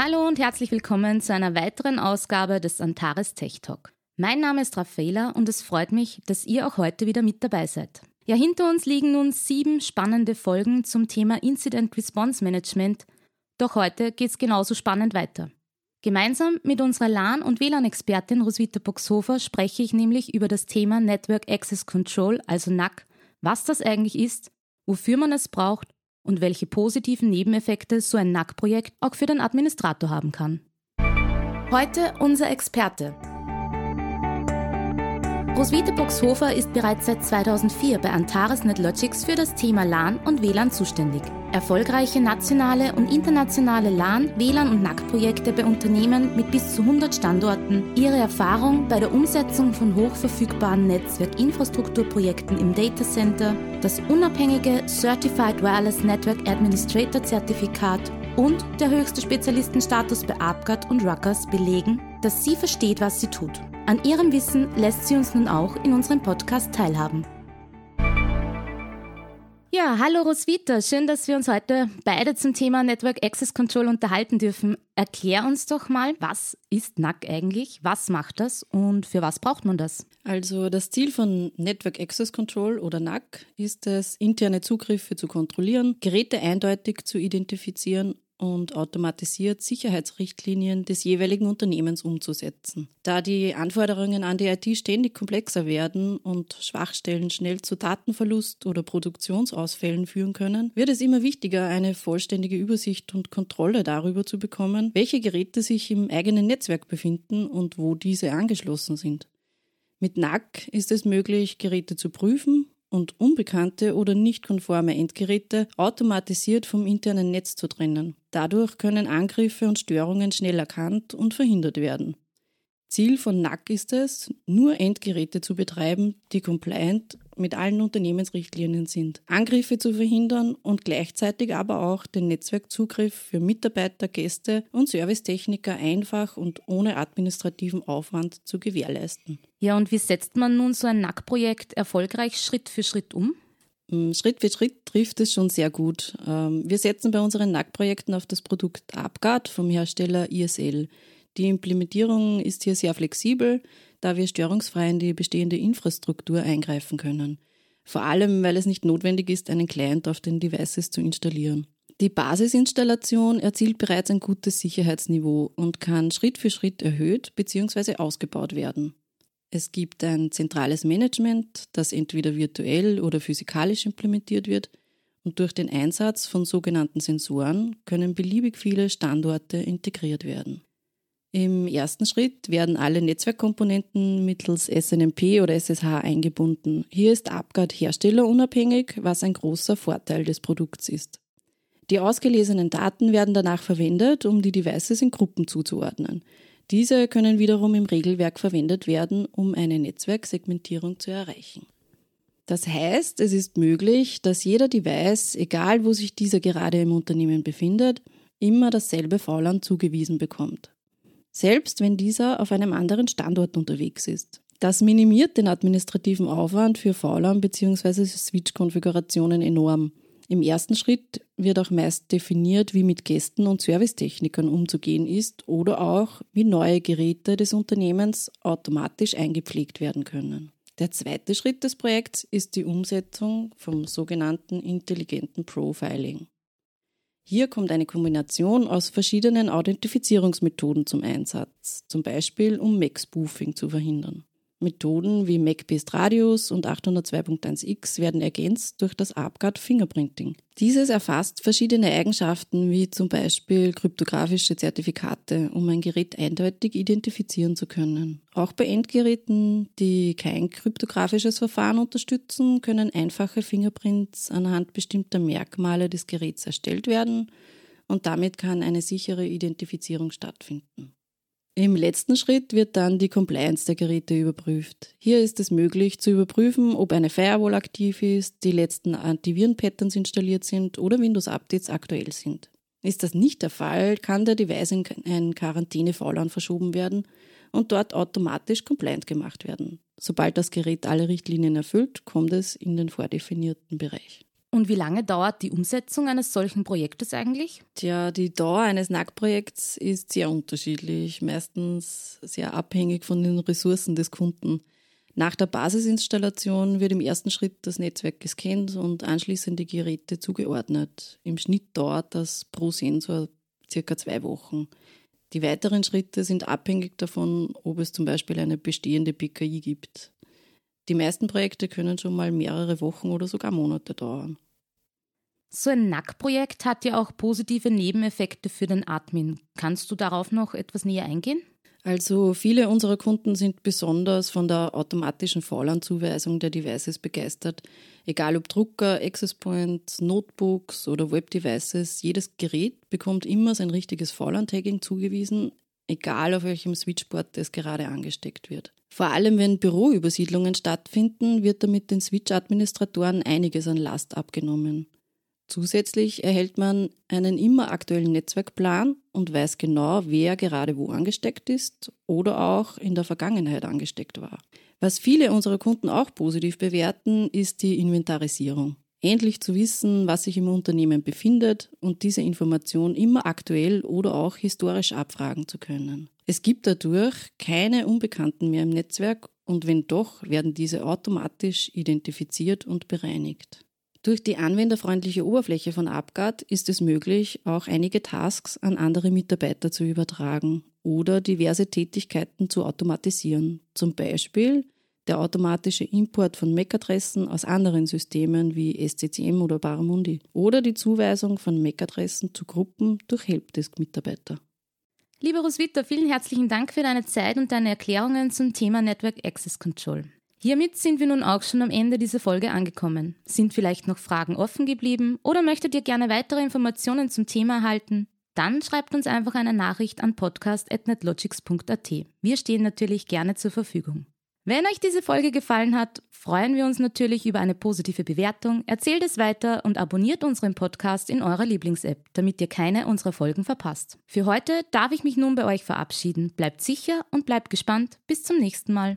Hallo und herzlich willkommen zu einer weiteren Ausgabe des Antares Tech Talk. Mein Name ist Raffaela und es freut mich, dass ihr auch heute wieder mit dabei seid. Ja, hinter uns liegen nun sieben spannende Folgen zum Thema Incident Response Management, doch heute geht es genauso spannend weiter. Gemeinsam mit unserer LAN- und WLAN-Expertin Roswitha Boxhofer spreche ich nämlich über das Thema Network Access Control, also NAC, was das eigentlich ist, wofür man es braucht und welche positiven Nebeneffekte so ein NAC-Projekt auch für den Administrator haben kann. Heute unser Experte. Roswitha Boxhofer ist bereits seit 2004 bei Antares NetLogics für das Thema LAN und WLAN zuständig. Erfolgreiche nationale und internationale LAN, WLAN und NAC-Projekte bei Unternehmen mit bis zu 100 Standorten, ihre Erfahrung bei der Umsetzung von hochverfügbaren Netzwerkinfrastrukturprojekten im Data Center, das unabhängige Certified Wireless Network Administrator Zertifikat und der höchste Spezialistenstatus bei APGAT und Ruckers belegen, dass sie versteht, was sie tut. An ihrem Wissen lässt sie uns nun auch in unserem Podcast teilhaben. Ja, hallo Roswitha, schön, dass wir uns heute beide zum Thema Network Access Control unterhalten dürfen. Erklär uns doch mal, was ist NAC eigentlich, was macht das und für was braucht man das? Also das Ziel von Network Access Control oder NAC ist es, interne Zugriffe zu kontrollieren, Geräte eindeutig zu identifizieren und automatisiert Sicherheitsrichtlinien des jeweiligen Unternehmens umzusetzen. Da die Anforderungen an die IT ständig komplexer werden und Schwachstellen schnell zu Datenverlust oder Produktionsausfällen führen können, wird es immer wichtiger, eine vollständige Übersicht und Kontrolle darüber zu bekommen, welche Geräte sich im eigenen Netzwerk befinden und wo diese angeschlossen sind. Mit NAC ist es möglich, Geräte zu prüfen und unbekannte oder nicht konforme Endgeräte automatisiert vom internen Netz zu trennen. Dadurch können Angriffe und Störungen schnell erkannt und verhindert werden. Ziel von NAC ist es, nur Endgeräte zu betreiben, die compliant mit allen Unternehmensrichtlinien sind, Angriffe zu verhindern und gleichzeitig aber auch den Netzwerkzugriff für Mitarbeiter, Gäste und Servicetechniker einfach und ohne administrativen Aufwand zu gewährleisten. Ja, und wie setzt man nun so ein NAC-Projekt erfolgreich Schritt für Schritt um? Mm, Schritt für Schritt trifft es schon sehr gut. Ähm, wir setzen bei unseren NAC-Projekten auf das Produkt AppGuard vom Hersteller ISL. Die Implementierung ist hier sehr flexibel da wir störungsfrei in die bestehende Infrastruktur eingreifen können. Vor allem, weil es nicht notwendig ist, einen Client auf den Devices zu installieren. Die Basisinstallation erzielt bereits ein gutes Sicherheitsniveau und kann Schritt für Schritt erhöht bzw. ausgebaut werden. Es gibt ein zentrales Management, das entweder virtuell oder physikalisch implementiert wird und durch den Einsatz von sogenannten Sensoren können beliebig viele Standorte integriert werden. Im ersten Schritt werden alle Netzwerkkomponenten mittels SNMP oder SSH eingebunden. Hier ist AppGuard herstellerunabhängig, was ein großer Vorteil des Produkts ist. Die ausgelesenen Daten werden danach verwendet, um die Devices in Gruppen zuzuordnen. Diese können wiederum im Regelwerk verwendet werden, um eine Netzwerksegmentierung zu erreichen. Das heißt, es ist möglich, dass jeder Device, egal wo sich dieser gerade im Unternehmen befindet, immer dasselbe VLAN zugewiesen bekommt selbst wenn dieser auf einem anderen Standort unterwegs ist. Das minimiert den administrativen Aufwand für VLAN bzw. Switch-Konfigurationen enorm. Im ersten Schritt wird auch meist definiert, wie mit Gästen und Servicetechnikern umzugehen ist oder auch, wie neue Geräte des Unternehmens automatisch eingepflegt werden können. Der zweite Schritt des Projekts ist die Umsetzung vom sogenannten intelligenten Profiling. Hier kommt eine Kombination aus verschiedenen Authentifizierungsmethoden zum Einsatz, zum Beispiel um MAC-Spoofing zu verhindern. Methoden wie MAC-Based Radius und 802.1x werden ergänzt durch das AppGuard Fingerprinting. Dieses erfasst verschiedene Eigenschaften wie zum Beispiel kryptografische Zertifikate, um ein Gerät eindeutig identifizieren zu können. Auch bei Endgeräten, die kein kryptografisches Verfahren unterstützen, können einfache Fingerprints anhand bestimmter Merkmale des Geräts erstellt werden und damit kann eine sichere Identifizierung stattfinden. Im letzten Schritt wird dann die Compliance der Geräte überprüft. Hier ist es möglich zu überprüfen, ob eine Firewall aktiv ist, die letzten Antiviren-Patterns installiert sind oder Windows-Updates aktuell sind. Ist das nicht der Fall, kann der Device in ein Quarantäne-VLAN verschoben werden und dort automatisch compliant gemacht werden. Sobald das Gerät alle Richtlinien erfüllt, kommt es in den vordefinierten Bereich. Und wie lange dauert die Umsetzung eines solchen Projektes eigentlich? Tja, die Dauer eines NAC-Projekts ist sehr unterschiedlich, meistens sehr abhängig von den Ressourcen des Kunden. Nach der Basisinstallation wird im ersten Schritt das Netzwerk gescannt und anschließend die Geräte zugeordnet. Im Schnitt dauert das pro Sensor circa zwei Wochen. Die weiteren Schritte sind abhängig davon, ob es zum Beispiel eine bestehende PKI gibt. Die meisten Projekte können schon mal mehrere Wochen oder sogar Monate dauern. So ein NAC-Projekt hat ja auch positive Nebeneffekte für den Admin. Kannst du darauf noch etwas näher eingehen? Also viele unserer Kunden sind besonders von der automatischen VLAN-Zuweisung der Devices begeistert. Egal ob Drucker, Access Points, Notebooks oder Web-Devices, jedes Gerät bekommt immer sein richtiges VLAN-Tagging zugewiesen, egal auf welchem Switchboard es gerade angesteckt wird. Vor allem wenn Büroübersiedlungen stattfinden, wird damit den Switch-Administratoren einiges an Last abgenommen. Zusätzlich erhält man einen immer aktuellen Netzwerkplan und weiß genau, wer gerade wo angesteckt ist oder auch in der Vergangenheit angesteckt war. Was viele unserer Kunden auch positiv bewerten, ist die Inventarisierung. Endlich zu wissen, was sich im Unternehmen befindet und diese Information immer aktuell oder auch historisch abfragen zu können. Es gibt dadurch keine Unbekannten mehr im Netzwerk und wenn doch, werden diese automatisch identifiziert und bereinigt. Durch die anwenderfreundliche Oberfläche von UpGuard ist es möglich, auch einige Tasks an andere Mitarbeiter zu übertragen oder diverse Tätigkeiten zu automatisieren. Zum Beispiel der automatische Import von MAC-Adressen aus anderen Systemen wie SCCM oder Baramundi oder die Zuweisung von MAC-Adressen zu Gruppen durch Helpdesk-Mitarbeiter. Lieber Roswitha, vielen herzlichen Dank für deine Zeit und deine Erklärungen zum Thema Network Access Control. Hiermit sind wir nun auch schon am Ende dieser Folge angekommen. Sind vielleicht noch Fragen offen geblieben oder möchtet ihr gerne weitere Informationen zum Thema erhalten? Dann schreibt uns einfach eine Nachricht an podcast.netlogics.at. Wir stehen natürlich gerne zur Verfügung. Wenn euch diese Folge gefallen hat, freuen wir uns natürlich über eine positive Bewertung, erzählt es weiter und abonniert unseren Podcast in eurer Lieblings-App, damit ihr keine unserer Folgen verpasst. Für heute darf ich mich nun bei euch verabschieden. Bleibt sicher und bleibt gespannt. Bis zum nächsten Mal.